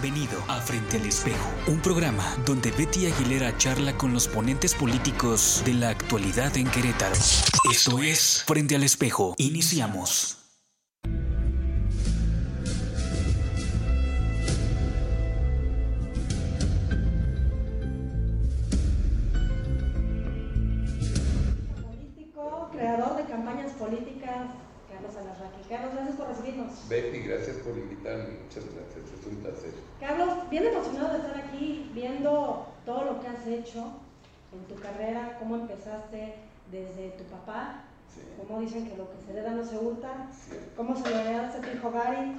Bienvenido a Frente al Espejo, un programa donde Betty Aguilera charla con los ponentes políticos de la actualidad en Querétaro. Esto es Frente al Espejo. Iniciamos. Carlos Alarraqui. Carlos, gracias por recibirnos. Betty, gracias por invitarme. Muchas gracias. Es un placer. Carlos, bien emocionado de estar aquí viendo todo lo que has hecho en tu carrera, cómo empezaste desde tu papá, Sí. cómo dicen que lo que se hereda no se hurta, Cierto. cómo se lo heredaste a tu hijo Gary.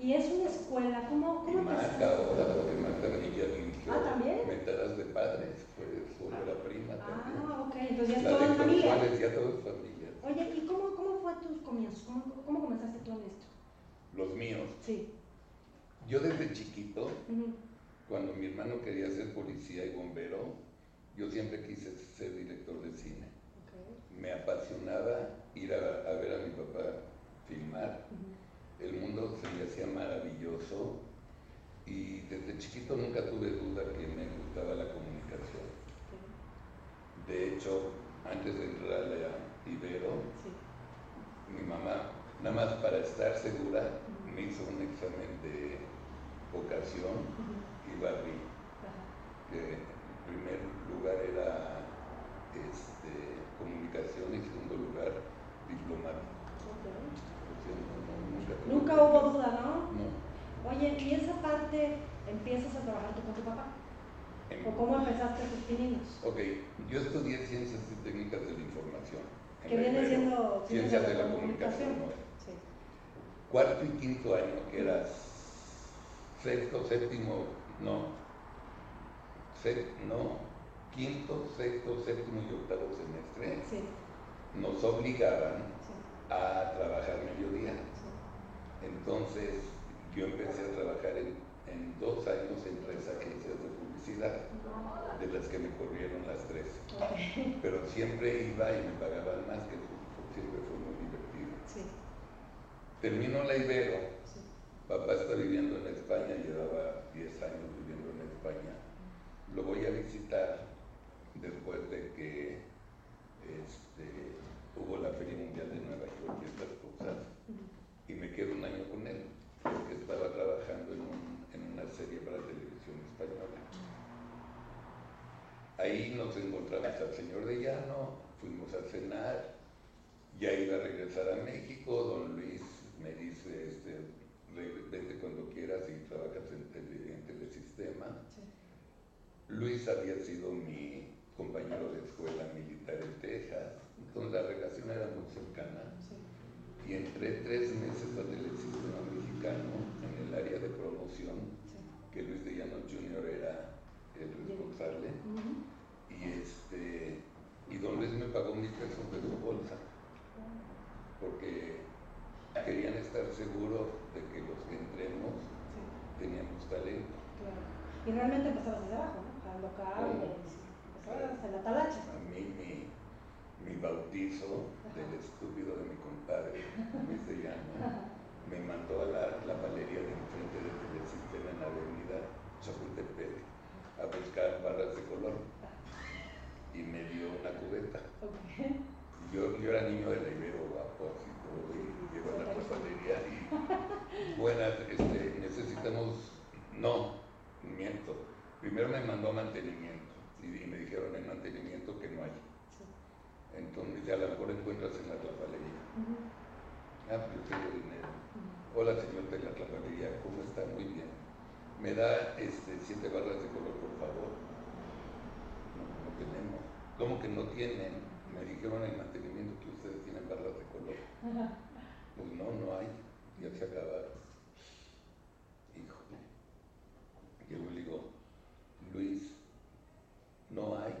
Y es una escuela, ¿cómo, cómo empezaste? ahora, porque Marta Villa dirigió Ah, ¿también? Mentadas de Padres, fue su la prima también. Ah, ok, entonces ya es toda familia. Ya familia. Oye, ¿y cómo, cómo fue tus comienzos? ¿Cómo, ¿Cómo comenzaste tú en esto? Los míos. Sí. Yo desde chiquito, cuando mi hermano quería ser policía y bombero, yo siempre quise ser director de cine. Me apasionaba ir a, a ver a mi papá filmar. El mundo se me hacía maravilloso y desde chiquito nunca tuve duda que me gustaba la comunicación. De hecho, antes de entrar a la Ibero, Sí. mi mamá, nada más para estar segura, me hizo un examen de vocación y barrí, que en primer lugar era este, comunicación y segundo lugar diplomático. No- no- nunca, hubo duda, ¿no? No. Oye, ¿y esa parte empiezas a trabajar tú con tu papá? ¿O cómo empezaste tus pininos? Ok, yo estudié Ciencias y Técnicas de la Información. Que viene siendo Ciencias de la Comunicación. Cuarto y quinto año, que era sexto, séptimo, no, sé- no, quinto, sexto, séptimo y octavo semestre, Sí, nos obligaban sí, a trabajar mediodía. Entonces, yo empecé a trabajar en, en dos años en tres agencias de de las que me corrieron las tres. Pero siempre iba y me pagaban más, que siempre fue muy divertido. Sí, Terminó la Ibero, sí. papá está viviendo en España, llevaba 10 años viviendo en España. Lo voy a visitar después de que este, hubo la Feria Mundial de Nueva York y estas cosas, y me quedo un año con él, porque estaba trabajando en, un- en una serie para televisión española. Ahí nos encontramos al señor de Llano, fuimos a cenar, ya iba a regresar a México, don Luis me dice, este, "Re- vete cuando quieras y trabajas en, tele- en Telesistema. Sí. Luis había sido mi compañero de escuela militar en Texas, entonces la relación era muy cercana. Sí. Y entré tres meses a Telesistema Mexicano en el área de promoción, Sí. que Luis de Llano Jr. era el responsable. Ujú. Y este y don Luis me pagó mil pesos de su bolsa porque querían estar seguros de que los que entremos Sí, teníamos talento. claro. Y realmente empezabas desde abajo, ¿no? Jalando cables, empezabas en la talacha. A mí mi, mi bautizo del estúpido de mi compadre, Llano, me mandó a la, la palería de enfrente del telesistema en la avenida Chapultepec a buscar barras de color y me dio una cubeta. Yo, yo era niño de la Ibero así todo, y llego a la papelería y buenas, este, necesitamos, no, miento. Primero me mandó a mantenimiento y, y me dijeron en mantenimiento que no hay. Sí. Entonces a lo mejor encuentras en la tlapalería. Ujú. Ah, pero tengo dinero. Hola señor de la tlapalería, ¿cómo está? Muy bien. Me da este, siete barras de color, por favor. ¿Cómo que no tienen? Me dijeron en mantenimiento que ustedes tienen barras de color. Pues no, no hay. Ya se acabaron. Y yo le digo, Luis, no hay.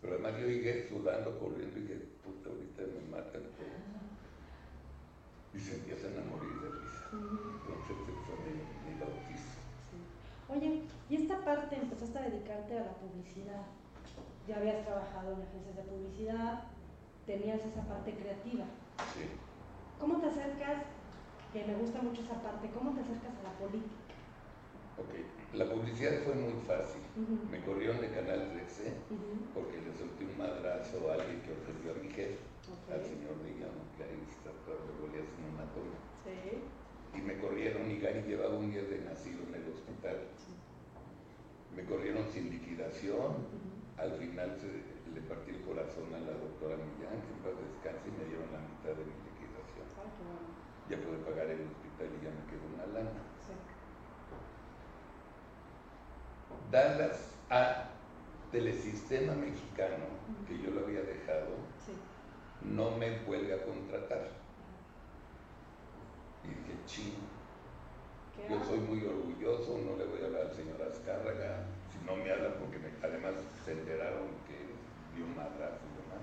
Pero además yo llegué sudando, corriendo y dije, puta, ahorita me matan. Y se empiezan a morir de risa. Entonces eso fue mi, mi bautizo. Oye, y esta parte empezaste a dedicarte a la publicidad. Ya habías trabajado en agencias de publicidad, tenías esa parte creativa. Sí. ¿Cómo te acercas? Que me gusta mucho esa parte. ¿Cómo te acercas a la política? Ok, la publicidad fue muy fácil. Me corrieron de Canal 13 Ujú. porque le solté un madrazo a alguien que ofendió a mi jefe, Ok. al señor Digamos, que ahí está todavía golía en una toma. Sí. Y me corrieron y Gary llevaba un día de nacido en el hospital. Me corrieron sin liquidación. Al final se- le partí el corazón a la doctora Millán, que en paz descanse, y me dieron la mitad de mi liquidación. Ay, qué bueno. Ya pude pagar el hospital y ya me quedó una lana. Sí. Dallas a Telesistema Mexicano, que yo lo había dejado, Sí. no me vuelve a contratar. Y dije, ching, ¿Qué yo soy muy orgulloso, no le voy a hablar al señor Azcárraga, no me habla porque me- además se enteraron que dio un madrazo y demás,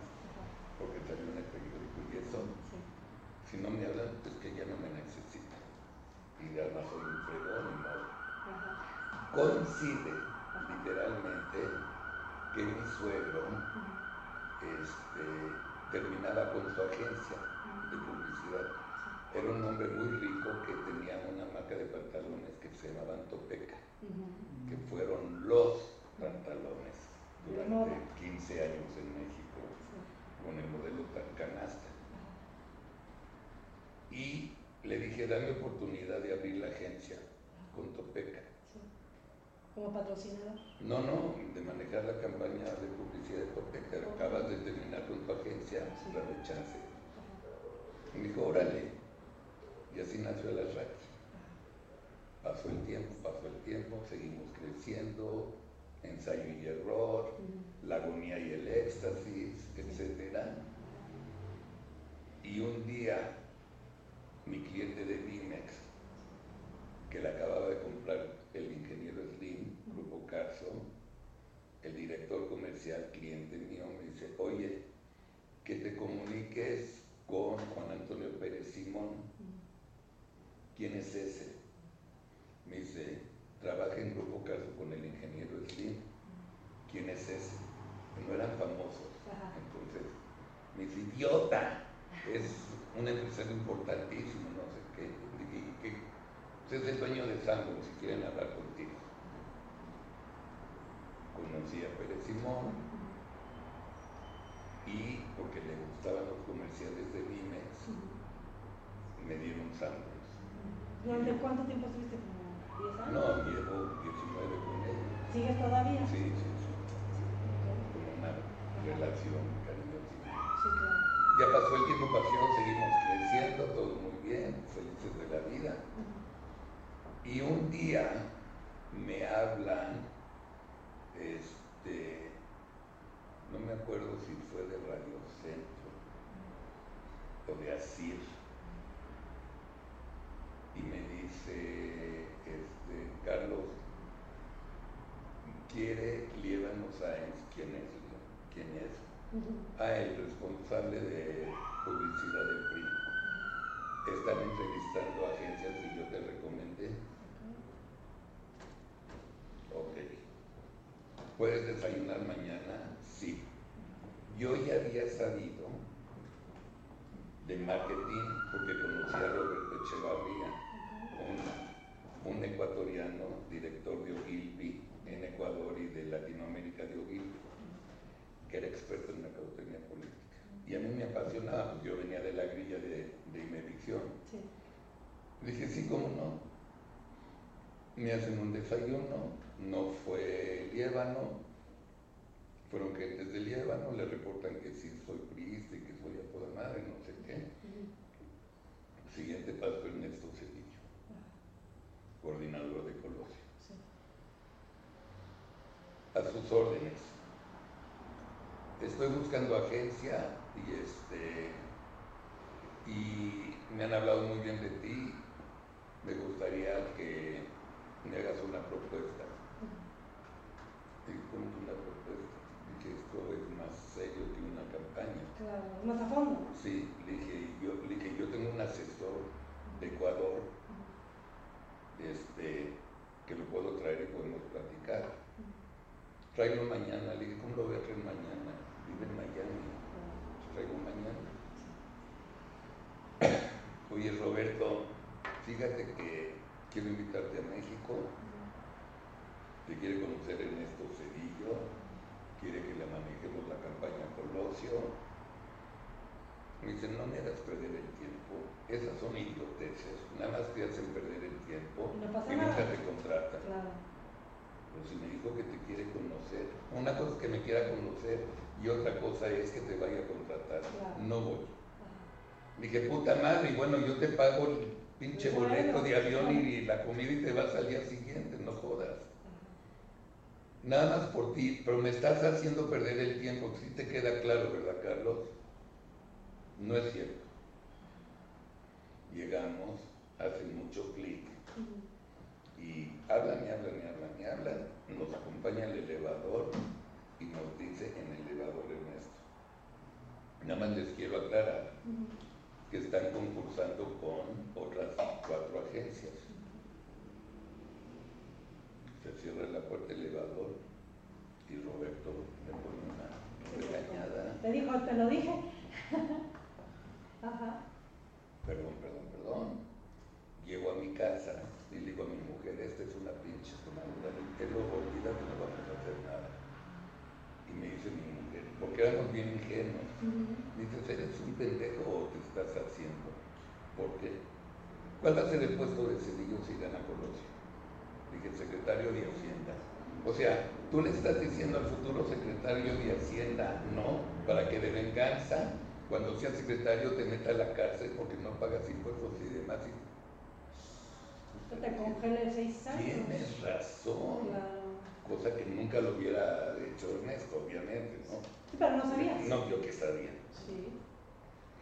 porque salió en el periódico y eso. Sí. Si no me hablan, pues que ya no me necesitan. Y además soy un fregón y. Ajá. Coincide literalmente que mi suegro este, terminaba con su agencia de publicidad. Era un hombre muy rico que tenía una marca de pantalones que se llamaban Topeca, que fueron los pantalones durante 15 años en México con el modelo tan canasta. Y le dije, dame oportunidad de abrir la agencia con Topeca. Sí. Como patrocinador. No, no, de manejar la campaña de publicidad de Topeca. Acabas de terminar con tu agencia, Sí. dame chance. Y me dijo, órale. Y así nació la Raki. Pasó el tiempo, pasó el tiempo, seguimos creciendo, ensayo y error, la agonía y el éxtasis, etcétera. Y un día, mi cliente de Vimex, que le acababa de comprar el ingeniero Slim, Grupo Carso, el director comercial, cliente mío, me dice, oye, que te comuniques con Juan Antonio Pérez Simón. ¿Quién es ese? Me dice, trabaja en Grupo Carso con el ingeniero Slim. ¿Quién es ese? No eran famosos. Entonces, me dice, idiota, es un empresario importantísimo, no sé qué. "¿Y? Pues es el dueño de Sambo, si quieren hablar contigo. Conocí a Pérez Simón y porque le gustaban los comerciales de Vimex, me dieron Sambos. ¿Durante cuánto tiempo estuviste? ¿Como 10 años? No, llevo 19 con él. ¿Sigues todavía? Sí, sí, sí. Como una relación cariñosísima. Sí, claro. Ya pasó el tiempo, pasó, seguimos creciendo, todo muy bien, felices de la vida. Y un día me hablan, este, no me acuerdo si fue de Radio Centro o de Asir, me dice, este, Carlos, quiere Líbano Sáenz, ¿quién es? ¿Quién es? Ujú. Ah, el responsable de publicidad del PRI. Están entrevistando agencias que yo te recomendé. Ok. ¿Puedes desayunar mañana? Sí. Yo ya había sabido de marketing porque conocí a Roberto Echevarría, un, ecuatoriano, director de Ogilvy en Ecuador y de Latinoamérica de Ogilvy, que era experto en mercadotecnia política. Y a mí me apasionaba, porque yo venía de la grilla de, de. Sí. Dije, sí, cómo no. Me hacen un desayuno, no fue Líbano, fueron gentes de Líbano, le reportan que sí soy priista y que soy a toda madre, no sé qué. Siguiente paso, Ernesto coordinador de Colosio. A sus órdenes. Estoy buscando agencia y este y me han hablado muy bien de ti. Me gustaría que me hagas una propuesta. Uh -huh. Y como una propuesta. Y que esto es más serio que una campaña. Claro, más a fondo. Sí, le dije, yo, le dije, yo tengo un asesor de Ecuador este, que lo puedo traer y podemos platicar. Traigo mañana, le dije, ¿cómo lo voy a traer mañana? Vive en Miami, traigo mañana. Oye, Roberto, fíjate que quiero invitarte a México. Te quiere conocer Ernesto Cedillo. Quiere que le manejemos la campaña Colosio. Me dice, no me hagas perder el tiempo. Esas son idioteces. Nada más te hacen perder el tiempo Y no pasa y nunca te contratan. Claro. Pero si me dijo que te quiere conocer, una cosa es que me quiera conocer y otra cosa es que te vaya a contratar. Claro. No voy. Ajá. Dije, puta madre, y bueno, yo te pago el pinche boleto de avión y, la comida y te vas al día siguiente, no jodas. Nada más por ti, pero me estás haciendo perder el tiempo, si te queda claro, ¿verdad, Carlos? No es cierto. Llegamos, hacen mucho clic y hablan y hablan y hablan y hablan, nos acompaña el elevador y nos dice en el elevador Ernesto. Nada más les quiero aclarar que están concursando con otras cuatro agencias. Se cierra la puerta del elevador y Roberto me pone una regañada. Te dijo, te lo dije. Ajá. Perdón, perdón, perdón. Llego a mi casa y le digo a mi mujer, esta es una pinche tomadura del pelo, olvídate, no vamos a hacer nada. Y me dice mi éramos bien ingenuos. Dices, ¿eres un pendejo o te estás haciendo? ¿Por qué? ¿Cuál va a ser el puesto de Cedillo si gana Colosio? Dije, secretario de Hacienda. O sea, tú le estás diciendo al futuro secretario de Hacienda, no, para que de venganza, cuando sea secretario, te meta a la cárcel porque no pagas impuestos y demás. Te congele seis años. Tienes razón. Claro. Cosa que nunca lo hubiera hecho Ernesto, obviamente, ¿no? Sí, pero no sabías. No, yo que sabía. Sí.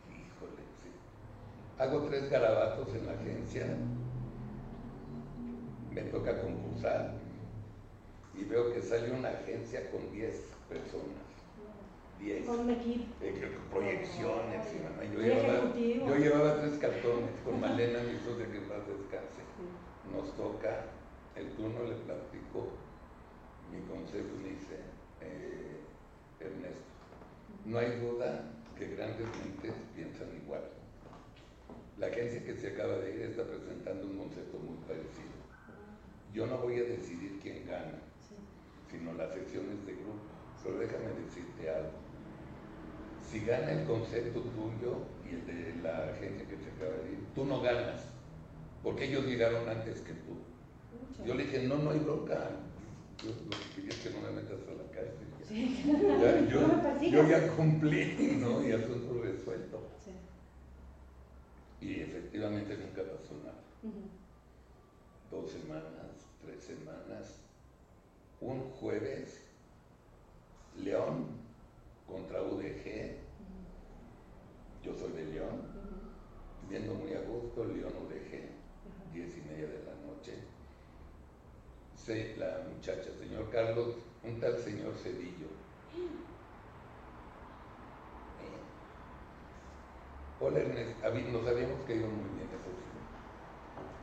Híjole, sí. Hago tres garabatos en la agencia. Me toca concursar. Y veo que sale una agencia con 10 personas. 10. Con equipo. Eh, proyecciones y. Yo llevaba, yo llevaba tres cartones con Malena, mi socia que paz descanse. Nos toca el turno, le platico. Mi consejo me dice, eh, Ernesto, no hay duda que grandes mentes piensan igual. La agencia que se acaba de ir está presentando un concepto muy parecido. Yo no voy a decidir quién gana, sino las secciones de grupo. Pero déjame decirte algo. Si gana el concepto tuyo y el de la agencia que se acaba de ir, tú no ganas, porque ellos llegaron antes que tú. Yo le dije, no, no hay bronca. Yo lo que quería es que no me metas a la cárcel. Sí. Ya, yo, No yo ya cumplí, ¿no? Y asunto resuelto. Sí. Y efectivamente nunca pasó nada. Dos semanas, tres semanas. Un jueves, León contra UDG. Yo soy de León. Ujú. Viendo muy a gusto, León UDG, diez y media de la noche. Se, la muchacha, señor Carlos, un tal señor Cedillo. Hola Ernesto, Habi- nos habíamos caído muy bien eso.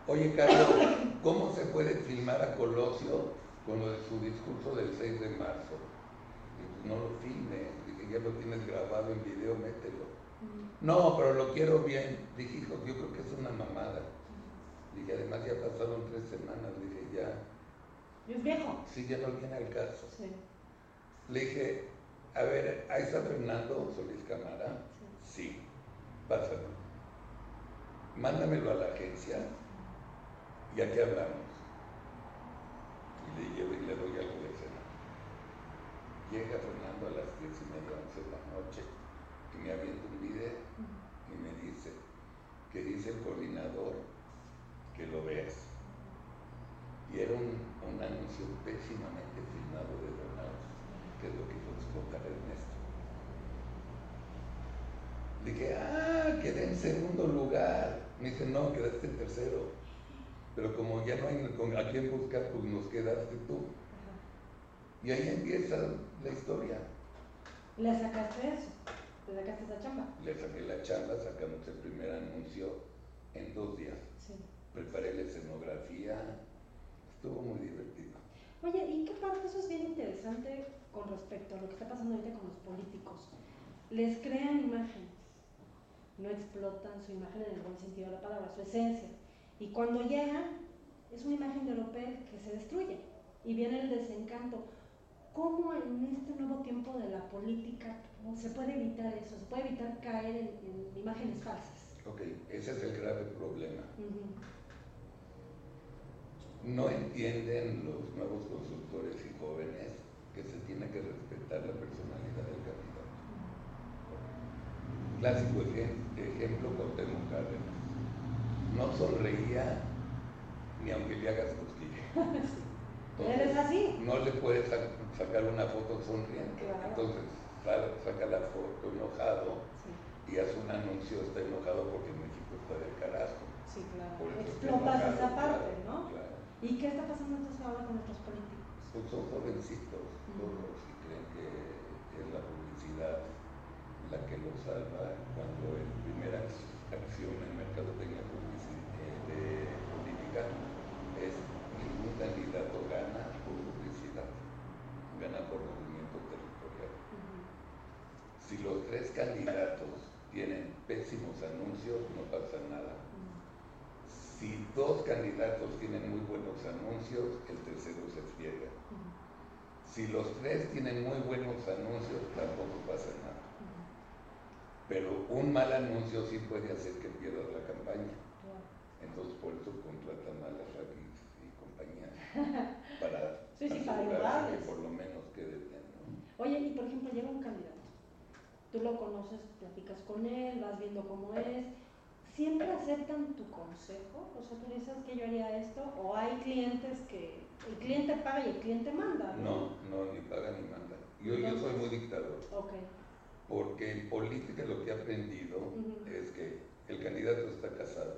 Oye Carlos, ¿cómo se puede filmar a Colosio con lo de su discurso del 6 de marzo? Pues no lo filmes, dije, ya lo tienes grabado en video, mételo. Ujú. No, pero lo quiero bien. Dije, hijo, yo creo que es una mamada. Dije, además ya pasaron tres semanas, dije, ya, Y es viejo. sí, ya no viene al caso. Sí. Le dije, a ver, ahí está Fernando Solís Camara. Sí, pásalo. Mándamelo a la agencia y aquí hablamos. Y le llevo y le doy algo de cena. Llega Fernando a las diez y media, de la noche y me avienta un video y me dice que dice el coordinador que lo veas. Y era un, un anuncio pésimamente filmado de Donald, que es lo que hizo explotar Ernesto. Le dije, ah, quedé en segundo lugar. Me dice, no, quedaste en tercero. Pero como ya no hay a quién buscar, pues nos quedaste tú. Y ahí empieza la historia. Le sacaste eso. ¿Te sacaste esa chamba? Le saqué la chamba, sacamos el primer anuncio en dos días. Sí. Preparé la escenografía, estuvo muy divertido. Oye, ¿y qué parte? Eso es bien interesante con respecto a lo que está pasando ahorita con los políticos. Les crean imágenes, no explotan su imagen en el buen sentido de la palabra, su esencia. Y cuando llegan, es una imagen de López que se destruye y viene el desencanto. ¿Cómo en este nuevo tiempo de la política se puede evitar eso? ¿Se puede evitar caer en, en imágenes falsas? Ok, ese es el grave problema. Ujú. No entienden los nuevos consultores y jóvenes que se tiene que respetar la personalidad del candidato. Clásico ejem- ejemplo, Cuauhtémoc Cárdenas. No sonreía ni aunque le hagas cosquillas. Él es así. No le puedes sa- sacar una foto sonriente. Claro. Entonces sa- saca la foto enojado Sí, y hace un anuncio, está enojado porque México está del carajo. sí, claro. Explotas enojado, esa parte, ¿no? claro. ¿Y qué está pasando entonces ahora con nuestros políticos? Pues son jovencitos todos y creen que es la publicidad la que los salva cuando en primera ac- acción en mercadotecnia eh, de política es ningún candidato gana por publicidad, gana por movimiento territorial. Si los tres candidatos tienen pésimos anuncios, no pasa nada. Si dos candidatos tienen muy buenos anuncios, el tercero se friega. Si los tres tienen muy buenos anuncios, tampoco pasa nada. Pero un mal anuncio sí puede hacer que pierdas la campaña. Claro. Entonces por eso contratan a las y compañía para Sí, sí, para que por lo menos quede bien. ¿no? Oye, y por ejemplo, llega un candidato. Tú lo conoces, platicas con él, vas viendo cómo es. ¿Siempre aceptan tu consejo? O sea, tú dices que yo haría esto, o hay clientes que el cliente paga y el cliente manda, No, no, ni paga ni manda. Yo, yo soy muy dictador, Ok. porque en política lo que he aprendido es que el candidato está casado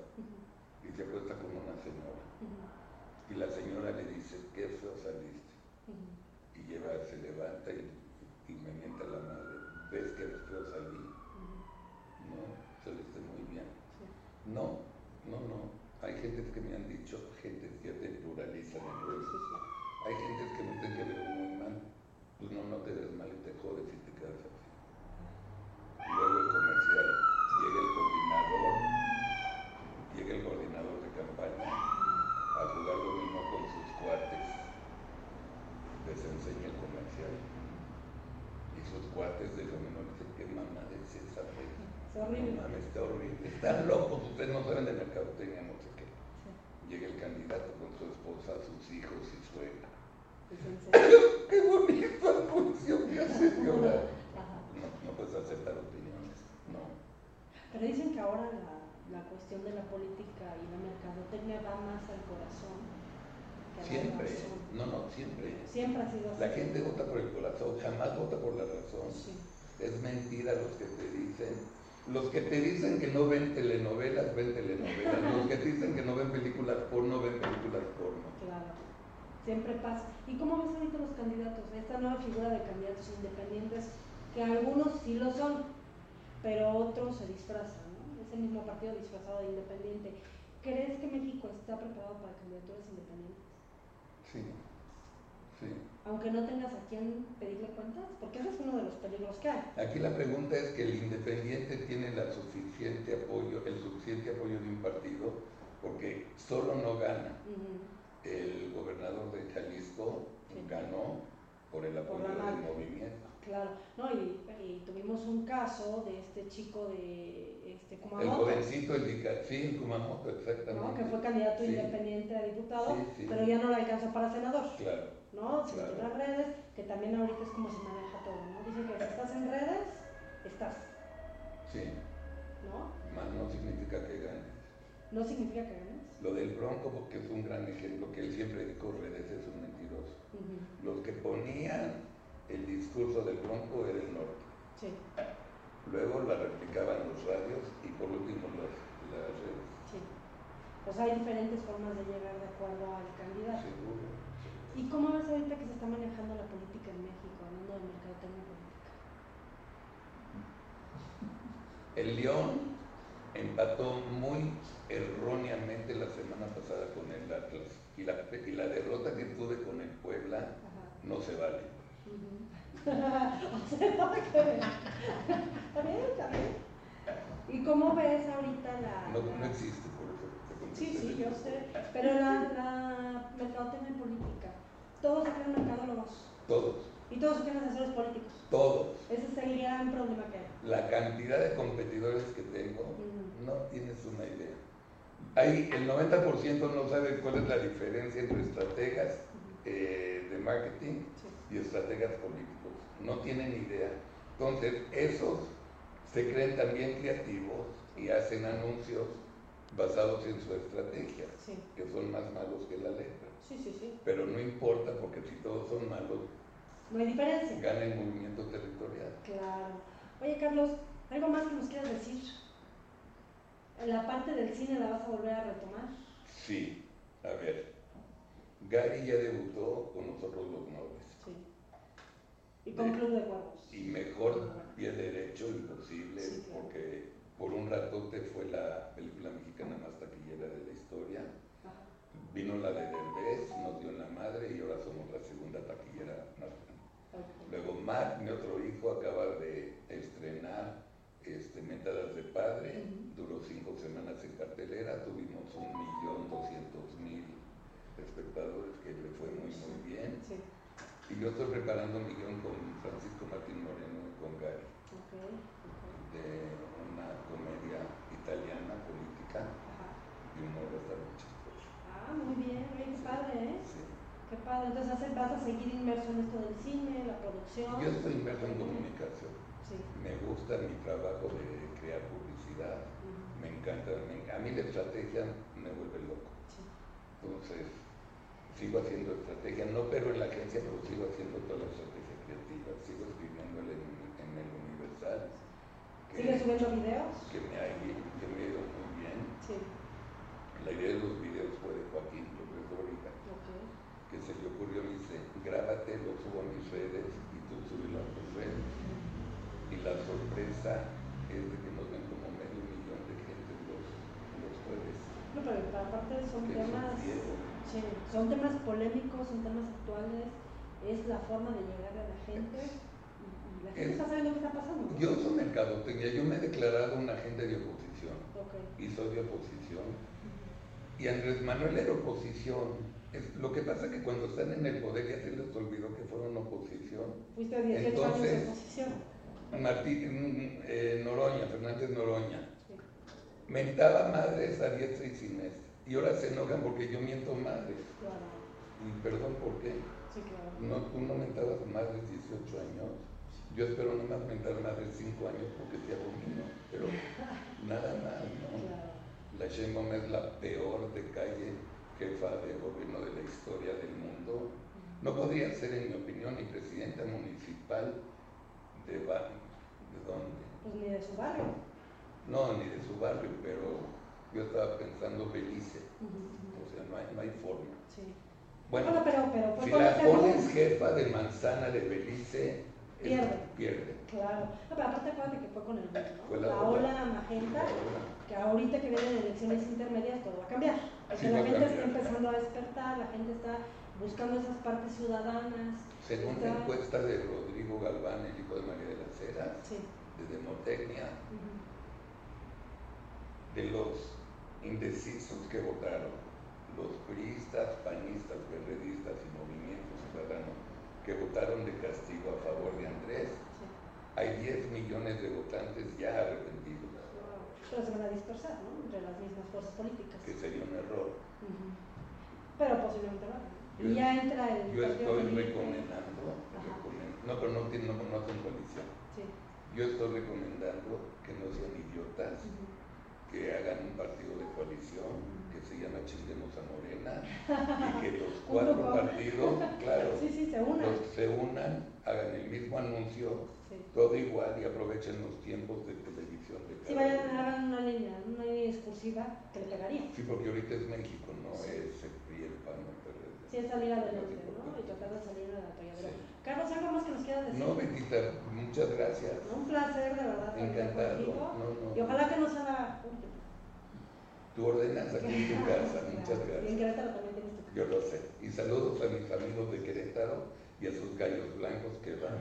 y se acuesta con una señora. Y la señora le dice, qué feo saliste. y lleva, se levanta y, y me mienta la madre. ¿Ves que feo salí? No, saliste muy bien. No, no, no. Hay gentes que me han dicho, gentes que te pluralizan en redes. sí. Hay gentes que me dicen que veo muy mal. Pues no, no te ves mal y te jodes y te quedas así. Luego el comercial, llega el coordinador, llega el coordinador de campaña a jugar dominó con sus cuates. Les enseña el comercial. Y sus cuates de dominó dicen, ¿qué mamá es esa? Pues? Es horrible. No mames, está horrible. Están locos, ustedes no saben de mercadotecnia, no sé qué. Sí. Llega el candidato con su esposa, sus hijos y suegra. ¡Qué bonita función que hace señora! No, no puedes aceptar opiniones, no. Pero dicen que ahora la, la cuestión de la política y la mercadotecnia va más al corazón que Siempre, no, no, siempre. Siempre ha sido así. La gente vota por el corazón, jamás vota por la razón. Sí. Es mentira los que te dicen. Los que te dicen que no ven telenovelas, ven telenovelas. Los que te dicen que no ven películas porno, ven películas porno. Claro, siempre pasa. ¿Y cómo ves ahorita los candidatos? Esta nueva figura de candidatos independientes, que algunos sí lo son, pero otros se disfrazan, ¿no? Es el mismo partido disfrazado de independiente. ¿Crees que México está preparado para candidaturas independientes? Sí, sí. Aunque no tengas a quién pedirle cuentas, porque ese es uno de los peligros que hay. Aquí la pregunta es que el independiente tiene la suficiente apoyo, el suficiente apoyo de un partido, porque solo no gana. El gobernador de Jalisco Sí. ganó por el apoyo del movimiento. Claro, no, y, y tuvimos un caso de este chico de este El Kumamoto, jovencito, el sí, Kumamoto, exactamente. ¿no? que fue candidato Sí, independiente a diputado, Sí, pero ya no le alcanzó para senador. Claro, ¿no? Se Claro. las redes, que también ahorita es como se maneja todo, ¿no? Dicen que si estás en redes, estás, sí. ¿no? Más no significa que gane. No significa que ganes. Lo del Bronco, porque es un gran ejemplo, que él siempre dijo redes es un mentiroso. Los que ponían el discurso del Bronco era el norte. Sí, Luego la replicaban los radios y por último las, las redes. sí. Pues hay diferentes formas de llegar de acuerdo al candidato. Seguro. ¿Y cómo ves ahorita que se está manejando la política en México, hablando de mercadotecnia política? El León empató muy erróneamente la semana pasada con el Atlas y la, y la derrota que tuve con el Puebla Ajá. no se vale. ¿Y cómo ves ahorita la... No, no existe por eso. Sí, sí, yo sé. Pero la, la mercadotecnia política, todos se creen mercadólogos Todos, y todos se creen asesores políticos. todos. Ese es el gran problema que hay. La cantidad de competidores que tengo, no tienes una idea. Hay, el 90% no sabe cuál es la diferencia entre estrategas eh, de marketing Sí. y estrategas políticos. No tienen idea. Entonces, esos se creen también creativos y hacen anuncios basados en su estrategia, Sí, que son más malos que la letra. Sí, sí, sí. Pero no importa porque si todos son malos, No hay diferencia. gana el movimiento territorial. Claro. Oye, Carlos, ¿algo más que nos quieras decir? ¿En la parte del cine la vas a volver a retomar? Sí, a ver. Gary ya debutó con nosotros los nobles. Sí. Y con. Club de Cuervos. Y mejor pie derecho imposible, Sí, claro. porque por un ratote fue la película mexicana más taquillera de la historia. Vino la de Derbez, nos dio en la madre y ahora somos la segunda taquillera nacional. Ok. Luego Mac, mi otro hijo, acaba de estrenar este, Mentadas de Padre, duró cinco semanas en cartelera, tuvimos un millón doscientos mil espectadores, que le fue muy muy bien. Sí. Y yo estoy preparando un guion con Francisco Martín Moreno y con Gary, de una comedia italiana política Ajá. y humor bastante chistoso. Ah, muy bien. Oye, qué padre, ¿eh? Sí. Qué padre. Entonces vas a seguir inmerso en esto del cine, la producción. Yo estoy inmerso en comunicación. Sí. Me gusta mi trabajo de crear publicidad. Me encanta. me- a mí la estrategia me vuelve loco. Sí. Entonces, sigo haciendo estrategia, no pero en la agencia, pero sigo haciendo toda la estrategia creativa. Sigo escribiendo en el, en el Universal. ¿Sigues subiendo videos? que me ha, ido- que me ha ido muy bien. Sí. La idea de los videos fue de Joaquín López Dóriga, Ok. Que se le ocurrió, me dice, grábate, lo subo a mis redes y tú súbelo a tus redes. Y la sorpresa es de que nos ven como medio millón de gente los, los jueves. No, pero aparte son temas, sí, son temas polémicos, son temas actuales, es la forma de llegar a la gente y, y la gente Es- está sabiendo qué está pasando. ¿no? Yo soy mercadotecnia, yo me he declarado un agente de oposición y soy de oposición. Y Andrés Manuel era oposición. Es, lo que pasa es que cuando están en el poder ya se les olvidó que fueron oposición. Fuiste 18 años Entonces- en oposición. Martín eh, Noroña, Fernández Noroña, Sí. mentaba madres a diestra y siniestra. Y ahora se enojan porque yo miento madres. Claro. Y perdón, ¿por qué? Sí, claro. No, tú no mentabas madres 18 años. Yo espero no más mentar madres 5 años porque te abomino. Pero nada más, ¿no? Claro. La Sheinbaum es la peor de calle jefa de gobierno de la historia del mundo. No podría ser, en mi opinión, ni presidenta municipal de, ba- ¿de dónde? Pues ni de su barrio. No, ni de su barrio, pero yo estaba pensando Belice. O sea, no hay, no hay forma. Sí. Bueno, Bueno, pero, pero fue si la pones jefa de manzana de Belice, Pierde. pierde. Claro. No, pero aparte acuérdate que fue con el. Fue la la ola. magenta, que ahorita que vienen elecciones intermedias todo va a cambiar. Porque la gente está empezando a despertar, la gente está buscando esas partes ciudadanas. Según la encuesta de Rodrigo Galván, el hijo de María de las Heras, Sí. de Demotecnia, de los indecisos que votaron, los priistas, panistas, periodistas y movimientos ciudadanos que votaron de castigo a favor de Andrés, Sí. hay 10 millones de votantes ya arrepentidos. Pero se van a dispersar, ¿no? Entre las mismas fuerzas políticas. que sería un error. Pero posiblemente. Yo- Y ya entra el Yo estoy recomendando, Ajá. recomen- no, pero no, tiene- no, no hacen coalición. Sí. Yo estoy recomendando que no sean idiotas, que hagan un partido de coalición se llama Chinguemos a Morena y que los cuatro partidos, claro, Sí, sí, se unan. los se unan, hagan el mismo anuncio, Sí. todo igual y aprovechen los tiempos de televisión de Si cada vayan, hagan una línea, una línea discursiva que le pegaría. Sí, porque ahorita es México, no Sí. es el PRI, el PAN. Sí, sí es salir adelante, ¿no? Y tratar de salir del atolladero. Carlos, ¿algo más que nos quieras decir? No, Betita, muchas gracias. Un placer, de verdad, Encantado. contigo. No, no. Y ojalá que no sea la. Tu ordenanza aquí en tu casa, muchas Y en gracias. Querétaro también tienes tu casa. Yo lo sé. Y saludos a mis amigos de Querétaro y a sus gallos blancos que van.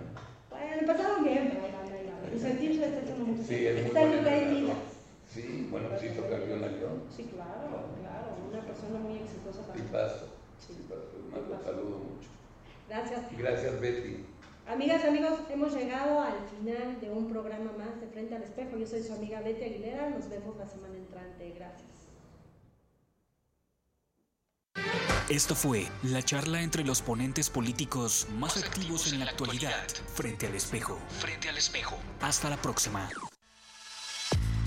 Bueno, empezaron bien, pero ahí van, ahí van. Vicentino se está echando mucho. Sí, es muy Está en. Sí, bueno, sí hizo campeón a León. Sí, claro, claro. Una persona muy exitosa también. paso. Sí. Paso. Mando saludo mucho. Gracias. Gracias, Betty. Amigas, amigos, hemos llegado al final de un programa más de Frente al Espejo. Yo soy su amiga Betty Aguilera. Nos vemos la semana entrante. Gracias. Esto fue la charla entre los ponentes políticos más activos en la actualidad, frente al espejo. Frente al espejo. Hasta la próxima.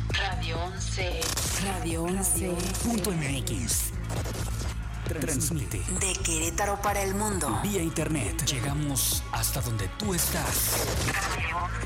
Radio 11. Radio 11. Punto MX. Transmite De Querétaro para el mundo. vía internet. Llegamos hasta donde tú estás. Radio 11.